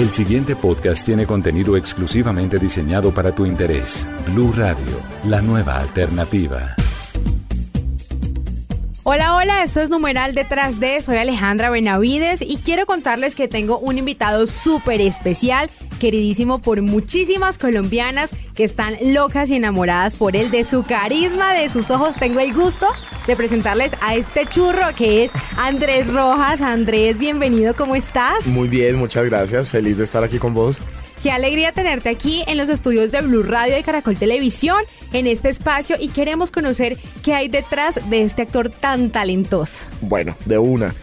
El siguiente podcast tiene contenido exclusivamente diseñado para tu interés. Blue Radio, la nueva alternativa. Hola, hola, esto es Numeral Detrás de, soy Alejandra Benavides y quiero contarles que tengo un invitado súper especial, queridísimo por muchísimas colombianas que están locas y enamoradas por él, de su carisma, de sus ojos. Tengo el gusto de presentarles a este churro que es Andrés Rojas. Andrés, bienvenido, ¿cómo estás? Muy bien, muchas gracias. Feliz de estar aquí con vos. Qué alegría tenerte aquí en los estudios de Blue Radio y Caracol Televisión, en este espacio, y queremos conocer qué hay detrás de este actor tan talentoso. Bueno, de una.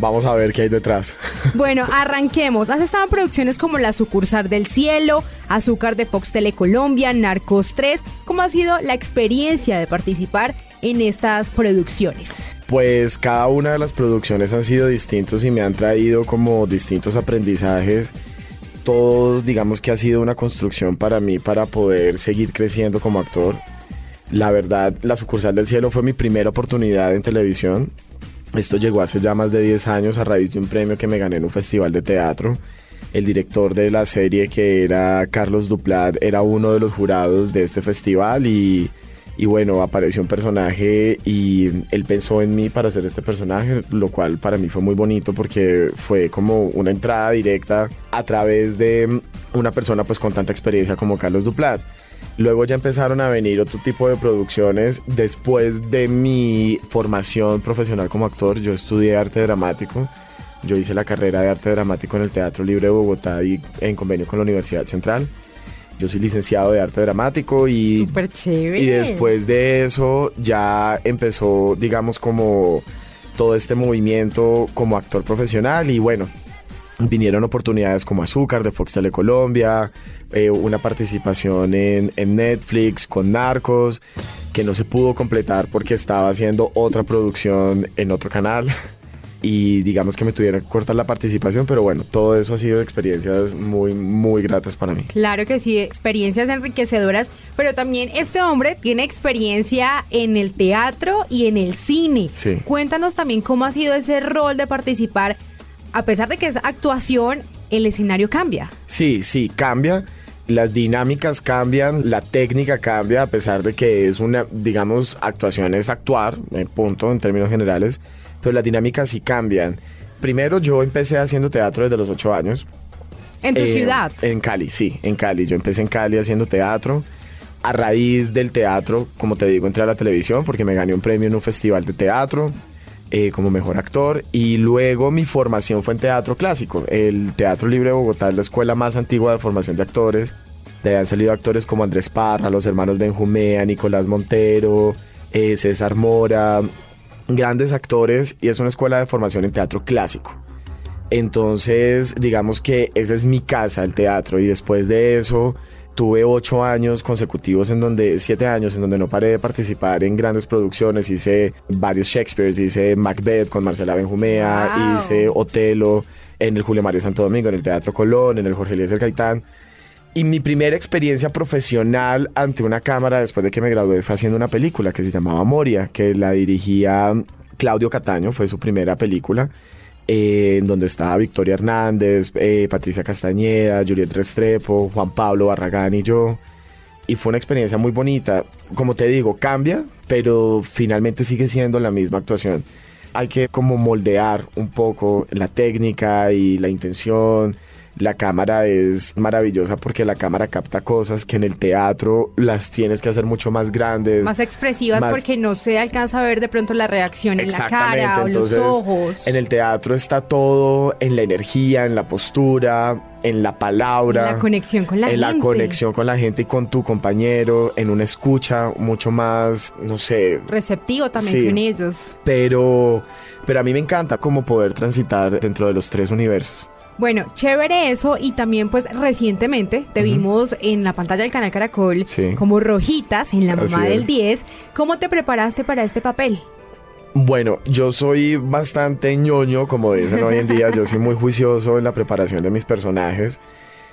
Vamos a ver qué hay detrás. Bueno, arranquemos. Has estado en producciones como La Sucursal del Cielo, Azúcar de Fox Telecolombia, Narcos 3. ¿Cómo ha sido la experiencia de participar en estas producciones? Pues cada una de las producciones han sido distintos y me han traído como distintos aprendizajes. Todo, digamos que ha sido una construcción para mí para poder seguir creciendo como actor. La verdad, La Sucursal del Cielo fue mi primera oportunidad en televisión. Esto llegó hace ya más de 10 años a raíz de un premio que me gané en un festival de teatro. El director de la serie, que era Carlos Duplat, era uno de los jurados de este festival y, bueno, apareció un personaje y él pensó en mí para hacer este personaje, lo cual para mí fue muy bonito porque fue como una entrada directa a través de una persona pues con tanta experiencia como Carlos Duplat. Luego ya empezaron a venir otro tipo de producciones. Después de mi formación profesional como actor, yo estudié arte dramático. Yo hice la carrera de arte dramático en el Teatro Libre de Bogotá y en convenio con la Universidad Central. Yo soy licenciado de arte dramático y, Súper chévere. y después de eso ya empezó, digamos, como todo este movimiento como actor profesional y bueno, vinieron oportunidades como Azúcar de Fox Telecolombia, eh, una participación en, en, Netflix con Narcos, que no se pudo completar porque estaba haciendo otra producción en otro canal. Y digamos que me tuvieron que cortar la participación, pero bueno, todo eso ha sido experiencias muy, muy gratas para mí. Claro que sí, experiencias enriquecedoras, pero también este hombre tiene experiencia en el teatro y en el cine. Sí. Cuéntanos también cómo ha sido ese rol de participar a pesar de que es actuación, el escenario cambia. Sí, sí, cambia. Las dinámicas cambian, la técnica cambia, a pesar de que es una, digamos, actuación es actuar, en punto, en términos generales, pero las dinámicas sí cambian. Primero, yo empecé haciendo teatro desde los ocho años. ¿En tu Eh, ciudad? En Cali, sí, en Cali. Yo empecé en Cali haciendo teatro. A raíz del teatro, como te digo, entré a la televisión porque me gané un premio en un festival de teatro eh, como mejor actor. Y luego mi formación fue en teatro clásico. El Teatro Libre de Bogotá es la escuela más antigua de formación de actores. De ahí han salido actores como Andrés Parra, los hermanos Benjumea, Nicolás Montero, eh, César Mora, grandes actores y es una escuela de formación en teatro clásico. Entonces, digamos que esa es mi casa, el teatro, y después de eso tuve ocho años consecutivos en donde, siete años en donde no paré de participar en grandes producciones, hice varios Shakespeares, hice Macbeth con Marcela Benjumea, Wow. hice Otelo en el Julio Mario Santo Domingo, en el Teatro Colón, en el Jorge Eliezer Gaitán. Y mi primera experiencia profesional ante una cámara después de que me gradué fue haciendo una película que se llamaba Moria, que la dirigía Claudio Cataño, fue su primera película, eh, en donde estaba Victoria Hernández, eh, Patricia Castañeda, Juliet Restrepo, Juan Pablo Barragán y yo. Y fue una experiencia muy bonita. Como te digo, cambia, pero finalmente sigue siendo la misma actuación. Hay que como moldear un poco la técnica y la intención. La cámara es maravillosa porque la cámara capta cosas que en el teatro las tienes que hacer mucho más grandes. Más expresivas más- porque no se alcanza a ver de pronto la reacción en la cara o entonces, los ojos. En el teatro está todo en la energía, en la postura, en la palabra. En la conexión con la en la gente. conexión con la gente y con tu compañero, en una escucha mucho más, no sé, Receptivo también Sí. con ellos. pero, pero a mí me encanta como poder transitar dentro de los tres universos. Bueno, chévere eso y también pues recientemente te vimos en la pantalla del canal Caracol Sí. como rojitas en la Así mamá del es. 10. ¿Cómo te preparaste para este papel? Bueno, yo soy bastante ñoño, como dicen hoy en día. Yo soy muy juicioso en la preparación de mis personajes.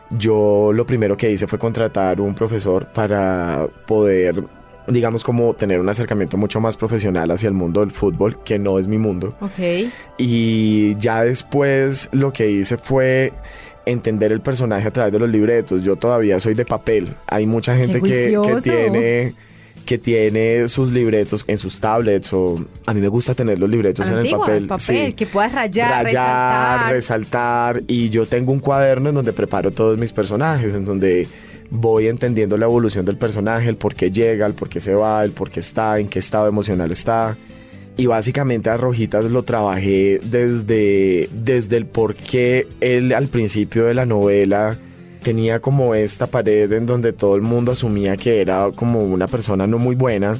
Yo lo primero que hice fue contratar un profesor para poder, digamos, como tener un acercamiento mucho más profesional hacia el mundo del fútbol, que no es mi mundo. Ok. Y ya después lo que hice fue entender el personaje a través de los libretos. Yo todavía soy de papel. Hay mucha gente que, que tiene que tiene sus libretos en sus tablets o a mí me gusta tener los libretos en el papel, papel que puedas rayar, rayar resaltar. y yo tengo un cuaderno en donde preparo todos mis personajes, en donde voy entendiendo la evolución del personaje, el por qué llega, el por qué se va, el por qué está, en qué estado emocional está. Y básicamente a Rojitas lo trabajé desde, desde el por qué él al principio de la novela tenía como esta pared en donde todo el mundo asumía que era como una persona no muy buena.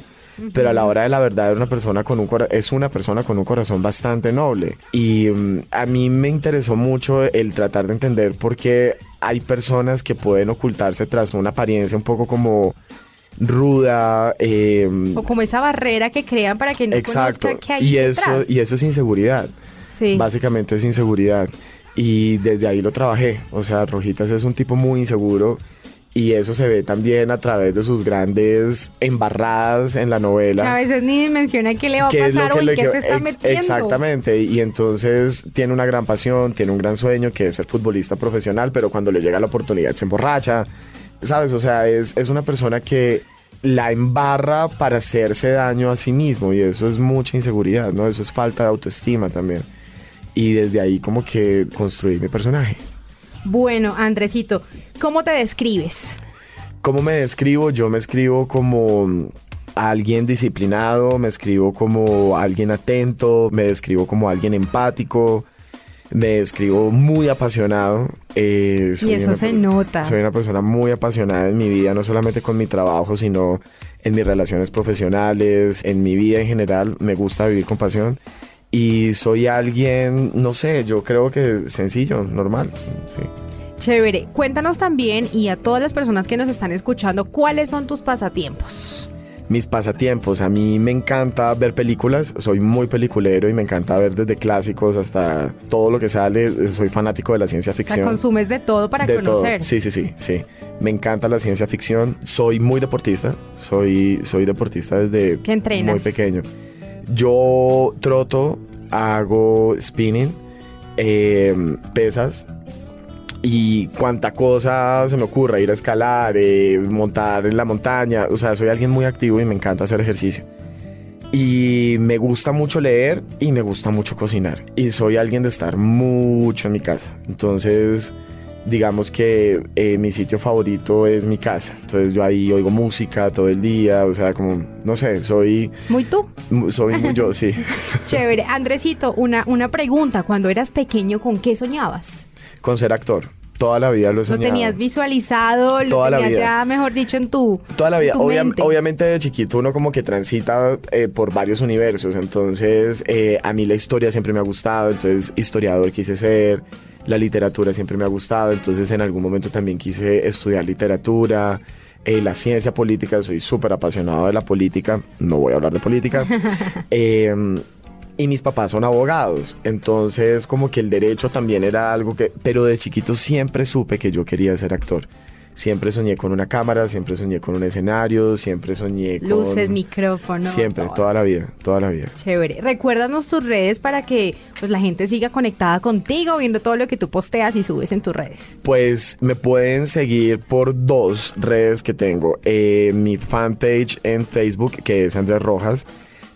Pero a la hora de la verdad era una persona con un es una persona con un corazón bastante noble. Y mm, a mí me interesó mucho el tratar de entender por qué hay personas que pueden ocultarse tras una apariencia un poco como ruda em, o como esa barrera que crean para que no exacto. que hay y eso y eso es inseguridad. Sí. básicamente es inseguridad. Y desde ahí lo trabajé. O sea, Rojitas es un tipo muy inseguro y eso se ve también a través de sus grandes embarradas en la novela. Que a veces ni menciona qué le va a pasar o en qué se está metiendo. Exactamente, y entonces tiene una gran pasión, tiene un gran sueño que es ser futbolista profesional, pero cuando le llega la oportunidad se emborracha, ¿sabes? O sea, es, es una persona que la embarra para hacerse daño a sí mismo y eso es mucha inseguridad, ¿no? Eso es falta de autoestima también y desde ahí como que construí mi personaje. Bueno, Andresito, ¿cómo te describes? ¿Cómo me describo? Yo me escribo como alguien disciplinado, me escribo como alguien atento, me describo como alguien empático, me describo muy apasionado. Eh, y eso se nota. Soy una persona muy apasionada en mi vida, no solamente con mi trabajo, sino en mis relaciones profesionales, en mi vida en general. Me gusta vivir con pasión y soy alguien, no sé, yo creo que sencillo, normal, sí. Chévere, cuéntanos también y a todas las personas que nos están escuchando, ¿cuáles son tus pasatiempos? Mis pasatiempos, a mí me encanta ver películas, soy muy peliculero y me encanta ver desde clásicos hasta todo lo que sale, soy fanático de la ciencia ficción. consumes de todo para conocer. Sí, sí, sí, sí. Me encanta la ciencia ficción, soy muy deportista, soy, soy deportista desde muy pequeño. Yo troto, hago spinning, em, pesas y cuánta cosa se me ocurra, ir a escalar, eh, montar en la montaña. O sea, soy alguien muy activo y me encanta hacer ejercicio. Y me gusta mucho leer y me gusta mucho cocinar. Y soy alguien de estar mucho en mi casa. Entonces digamos que eh, mi sitio favorito es mi casa. Entonces yo ahí oigo música todo el día, o sea, como, no sé, soy... Muy tú. Soy muy yo, sí. Chévere. Andresito, una, una pregunta. Cuando eras pequeño, ¿con qué soñabas? Con ser actor. Toda la vida lo he soñado. Lo tenías visualizado, lo tenías ya, mejor dicho, en tu Toda la vida. obviamente de chiquito uno como que transita eh, por varios universos. Entonces, eh, a mí la historia siempre me ha gustado. Entonces, historiador quise ser la literatura siempre me ha gustado, entonces en algún momento también quise estudiar literatura, eh, la ciencia política, soy súper apasionado de la política, no voy a hablar de política. Em, y mis papás son abogados, entonces como que el derecho también era algo que, pero de chiquito siempre supe que yo quería ser actor. Siempre soñé con una cámara, siempre soñé con un escenario, siempre soñé con... Luces, micrófonos. Siempre, toda la vida, toda la vida. Chévere. Recuérdanos tus redes para que pues, la gente siga conectada contigo, viendo todo lo que tú posteas y subes en tus redes. Pues me pueden seguir por dos redes que tengo. Eh, mi fanpage en Facebook, que es Andrés Rojas,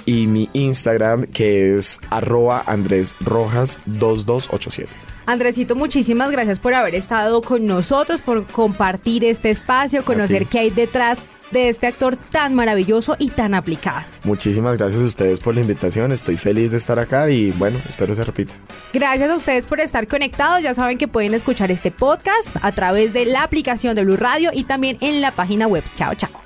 y mi Instagram, que es arroba Andrés Rojas 2287. Andresito, muchísimas gracias por haber estado con nosotros, por compartir este espacio, conocer qué hay detrás de este actor tan maravilloso y tan aplicado. Muchísimas gracias a ustedes por la invitación, estoy feliz de estar acá y bueno, espero se repita. Gracias a ustedes por estar conectados, ya saben que pueden escuchar este podcast a través de la aplicación de Blue Radio y también en la página web. Chao, chao.